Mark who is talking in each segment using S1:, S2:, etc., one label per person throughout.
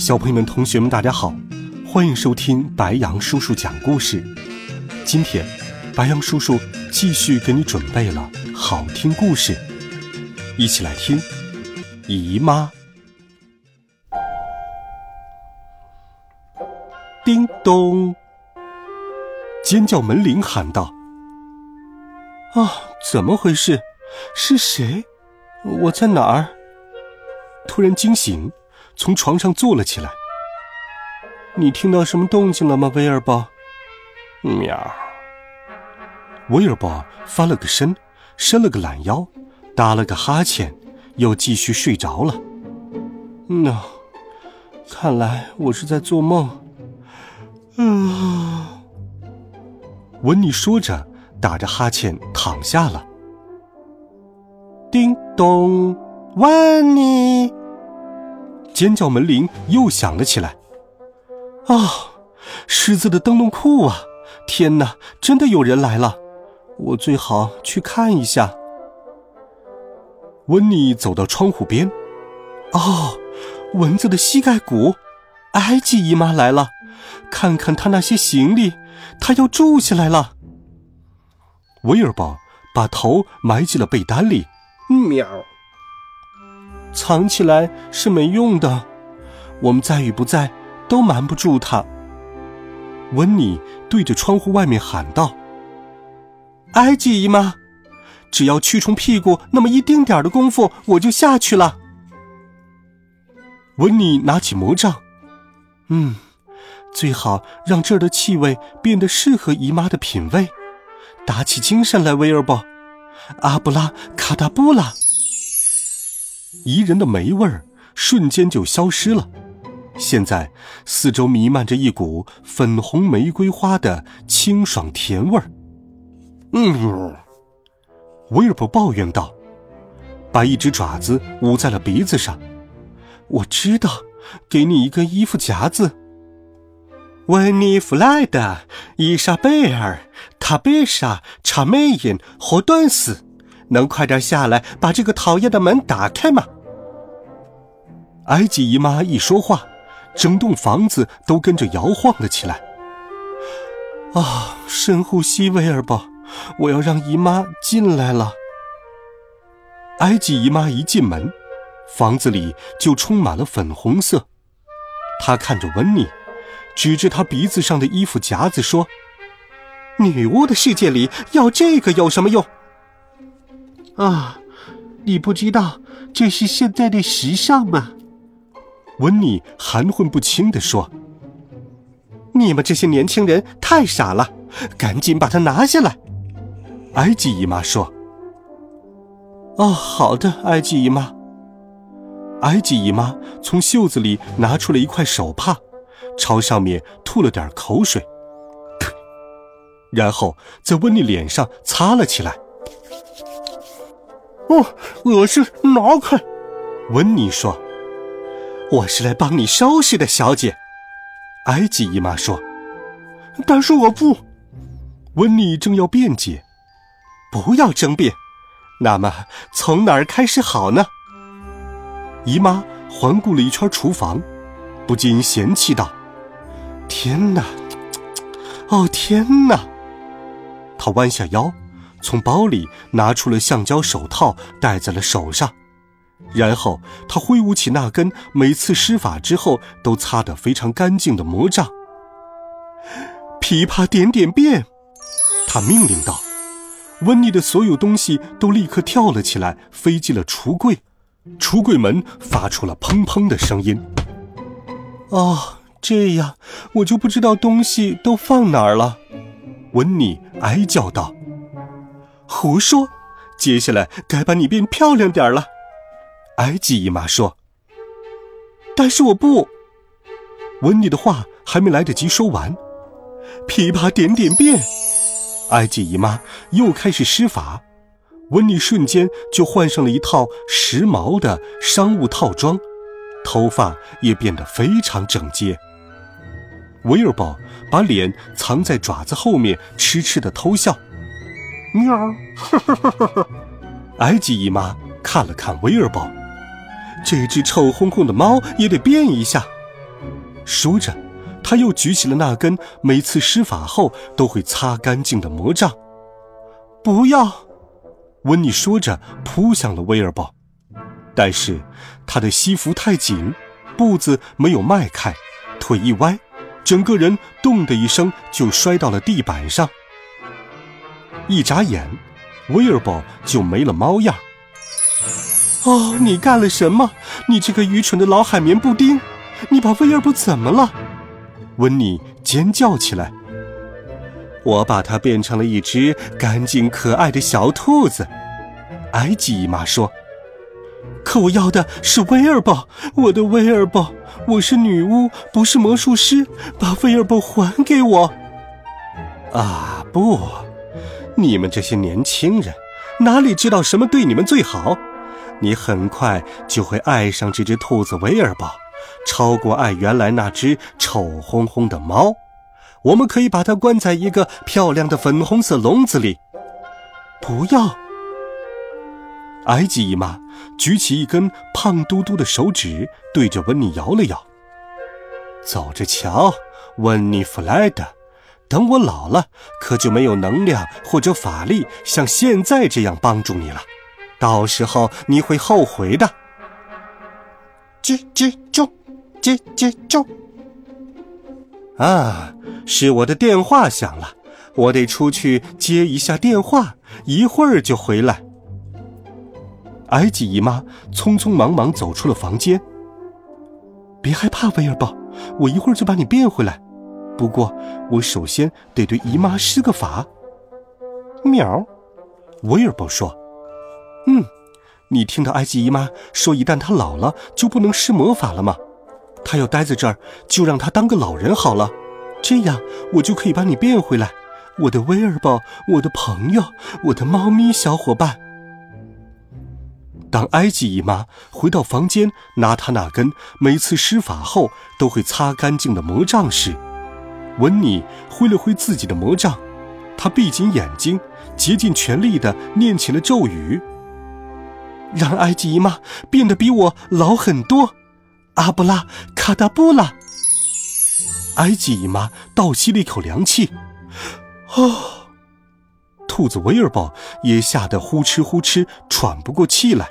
S1: 小朋友们、同学们，大家好，欢迎收听白羊叔叔讲故事。今天，白羊叔叔继续给你准备了好听故事，一起来听《姨妈》。叮咚！尖叫门铃喊道：“啊，怎么回事？是谁？我在哪儿？”突然惊醒。从床上坐了起来。你听到什么动静了吗，威尔伯？喵。威尔伯翻了个身，伸了个懒腰，打了个哈欠，又继续睡着了。那，看来我是在做梦。啊。温妮说着，打着哈欠躺下了。叮咚，温妮。尖叫门铃又响了起来。啊，狮子的灯笼裤啊！天哪，真的有人来了！我最好去看一下。温妮走到窗户边。哦，蚊子的膝盖骨！埃及姨妈来了，看看她那些行李，她要住下来了。威尔伯把头埋进了被单里。喵。藏起来是没用的，我们在与不在都瞒不住他。温妮对着窗户外面喊道：“埃及姨妈，只要驱虫屁股那么一丁点儿的功夫，我就下去了。”温妮拿起魔杖，嗯，最好让这儿的气味变得适合姨妈的品味。打起精神来，威尔伯，阿布拉卡达布拉。宜人的霉味儿瞬间就消失了，现在四周弥漫着一股粉红玫瑰花的清爽甜味儿。嗯，威尔伯抱怨道，把一只爪子捂在了鼻子上。我知道，给你一个衣服夹子。温妮弗莱德、伊莎贝尔、塔贝莎、查梅因和段斯。能快点下来，把这个讨厌的门打开吗？埃及姨妈一说话，整栋房子都跟着摇晃了起来。啊，深呼吸，威尔伯，我要让姨妈进来了。埃及姨妈一进门，房子里就充满了粉红色。她看着温妮，指着她鼻子上的衣服夹子说：“女巫的世界里要这个有什么用？”啊，你不知道这是现在的时尚吗？温妮含混不清地说：“你们这些年轻人太傻了，赶紧把它拿下来。”埃及姨妈说：“哦，好的，埃及姨妈。”埃及姨妈从袖子里拿出了一块手帕，朝上面吐了点口水，然后在温妮脸上擦了起来。哦，恶心！拿开！温妮说：“我是来帮你收拾的，小姐。”埃及姨妈说：“但是我不。”温妮正要辩解，不要争辩。那么从哪儿开始好呢？姨妈环顾了一圈厨房，不禁嫌弃道：“天哪！哦天哪！”她弯下腰。从包里拿出了橡胶手套，戴在了手上，然后他挥舞起那根每次施法之后都擦得非常干净的魔杖。琵琶点点变，他命令道：“温妮的所有东西都立刻跳了起来，飞进了橱柜，橱柜门发出了砰砰的声音。哦，这样我就不知道东西都放哪儿了。”温妮哀叫道。胡说！接下来该把你变漂亮点了。埃及姨妈说：“但是我不。”温妮的话还没来得及说完，琵琶点点变，埃及姨妈又开始施法，温妮瞬间就换上了一套时髦的商务套装，头发也变得非常整洁。威尔宝把脸藏在爪子后面，痴痴的偷笑。喵！哈哈哈哈埃及姨妈看了看威尔宝，这只臭烘烘的猫也得变一下。说着，他又举起了那根每次施法后都会擦干净的魔杖。不要！温妮说着扑向了威尔宝，但是他的西服太紧，步子没有迈开，腿一歪。整个人“咚”的一声就摔到了地板上。一眨眼，威尔伯就没了猫样。哦，你干了什么？你这个愚蠢的老海绵布丁！你把威尔伯怎么了？温妮尖叫起来。我把它变成了一只干净可爱的小兔子。埃及姨妈说。可我要的是威尔伯，我的威尔伯。我是女巫，不是魔术师，把威尔伯还给我。啊，不，你们这些年轻人哪里知道什么对你们最好？你很快就会爱上这只兔子威尔伯，超过爱原来那只臭烘烘的猫。我们可以把它关在一个漂亮的粉红色笼子里。不要。埃及姨妈举起一根胖嘟嘟的手指，对着温妮摇了摇。走着瞧，温妮·弗莱德，等我老了，可就没有能量或者法力像现在这样帮助你了。到时候你会后悔的。吱吱啾，叽叽啾。啊，是我的电话响了，我得出去接一下电话，一会儿就回来。埃及姨妈匆匆忙忙走出了房间。别害怕，威尔伯，我一会儿就把你变回来。不过，我首先得对姨妈施个法。喵，威尔伯说：“嗯，你听到埃及姨妈说，一旦她老了就不能施魔法了吗？她要待在这儿，就让她当个老人好了。这样，我就可以把你变回来，我的威尔伯，我的朋友，我的猫咪小伙伴。”当埃及姨妈回到房间，拿她那根每次施法后都会擦干净的魔杖时，温尼挥了挥自己的魔杖，他闭紧眼睛，竭尽全力地念起了咒语，让埃及姨妈变得比我老很多。阿布拉卡达布拉！埃及姨妈倒吸了一口凉气，哦，兔子威尔宝也吓得呼哧呼哧喘不过气来。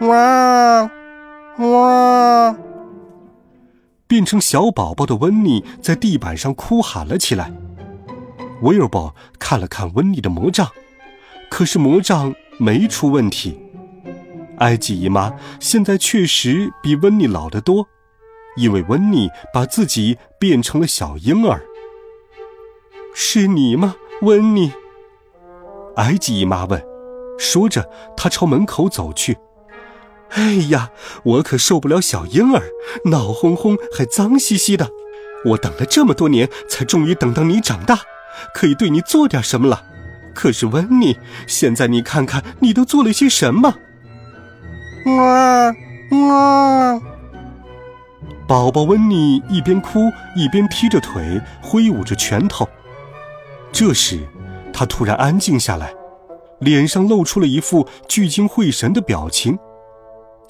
S1: 哇，哇！变成小宝宝的温妮在地板上哭喊了起来。威尔伯看了看温妮的魔杖，可是魔杖没出问题。埃及姨妈现在确实比温妮老得多，因为温妮把自己变成了小婴儿。是你吗，温妮？埃及姨妈问。说着，她朝门口走去。哎呀，我可受不了小婴儿，闹哄哄还脏兮兮的。我等了这么多年，才终于等到你长大，可以对你做点什么了。可是温妮，现在你看看，你都做了些什么？哇哇！宝宝温妮一边哭一边踢着腿，挥舞着拳头。这时，他突然安静下来，脸上露出了一副聚精会神的表情。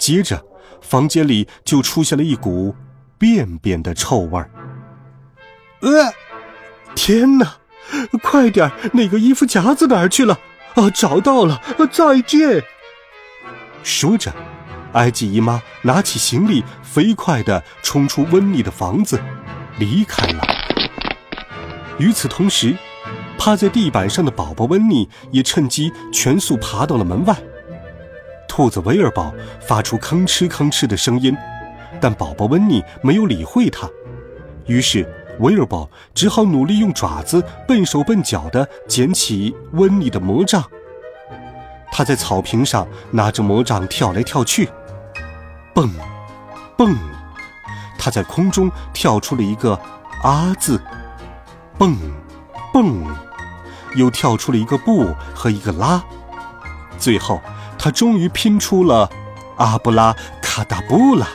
S1: 接着，房间里就出现了一股便便的臭味儿。呃，天哪！快点，那个衣服夹子哪儿去了？啊，找到了！再见。说着，埃及姨妈拿起行李，飞快地冲出温妮的房子，离开了。与此同时，趴在地板上的宝宝温妮也趁机全速爬到了门外。兔子威尔宝发出吭哧吭哧的声音，但宝宝温妮没有理会它。于是威尔宝只好努力用爪子笨手笨脚地捡起温妮的魔杖。他在草坪上拿着魔杖跳来跳去，蹦，蹦。他在空中跳出了一个“啊”字，蹦，蹦，又跳出了一个“不”和一个“拉”，最后他终于拼出了“阿布拉卡达布拉”。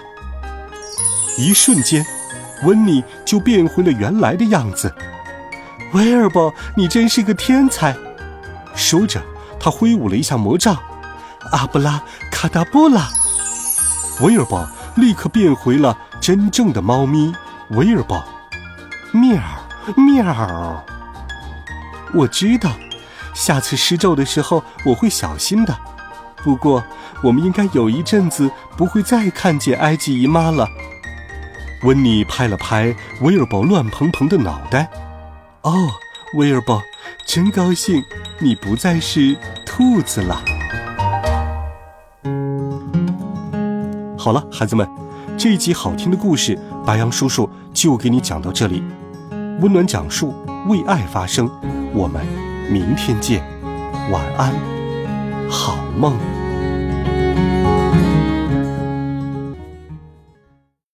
S1: 一瞬间，温妮就变回了原来的样子。威尔伯，你真是个天才！说着，他挥舞了一下魔杖，“阿布拉卡达布拉”。威尔伯立刻变回了真正的猫咪。威尔伯，喵喵。我知道，下次施咒的时候我会小心的。不过，我们应该有一阵子不会再看见埃及姨妈了。温妮拍了拍威尔伯乱蓬蓬的脑袋。哦，威尔伯，真高兴你不再是兔子了。好了，孩子们，这一集好听的故事，白羊叔叔就给你讲到这里。温暖讲述，为爱发声。我们明天见，晚安，好梦。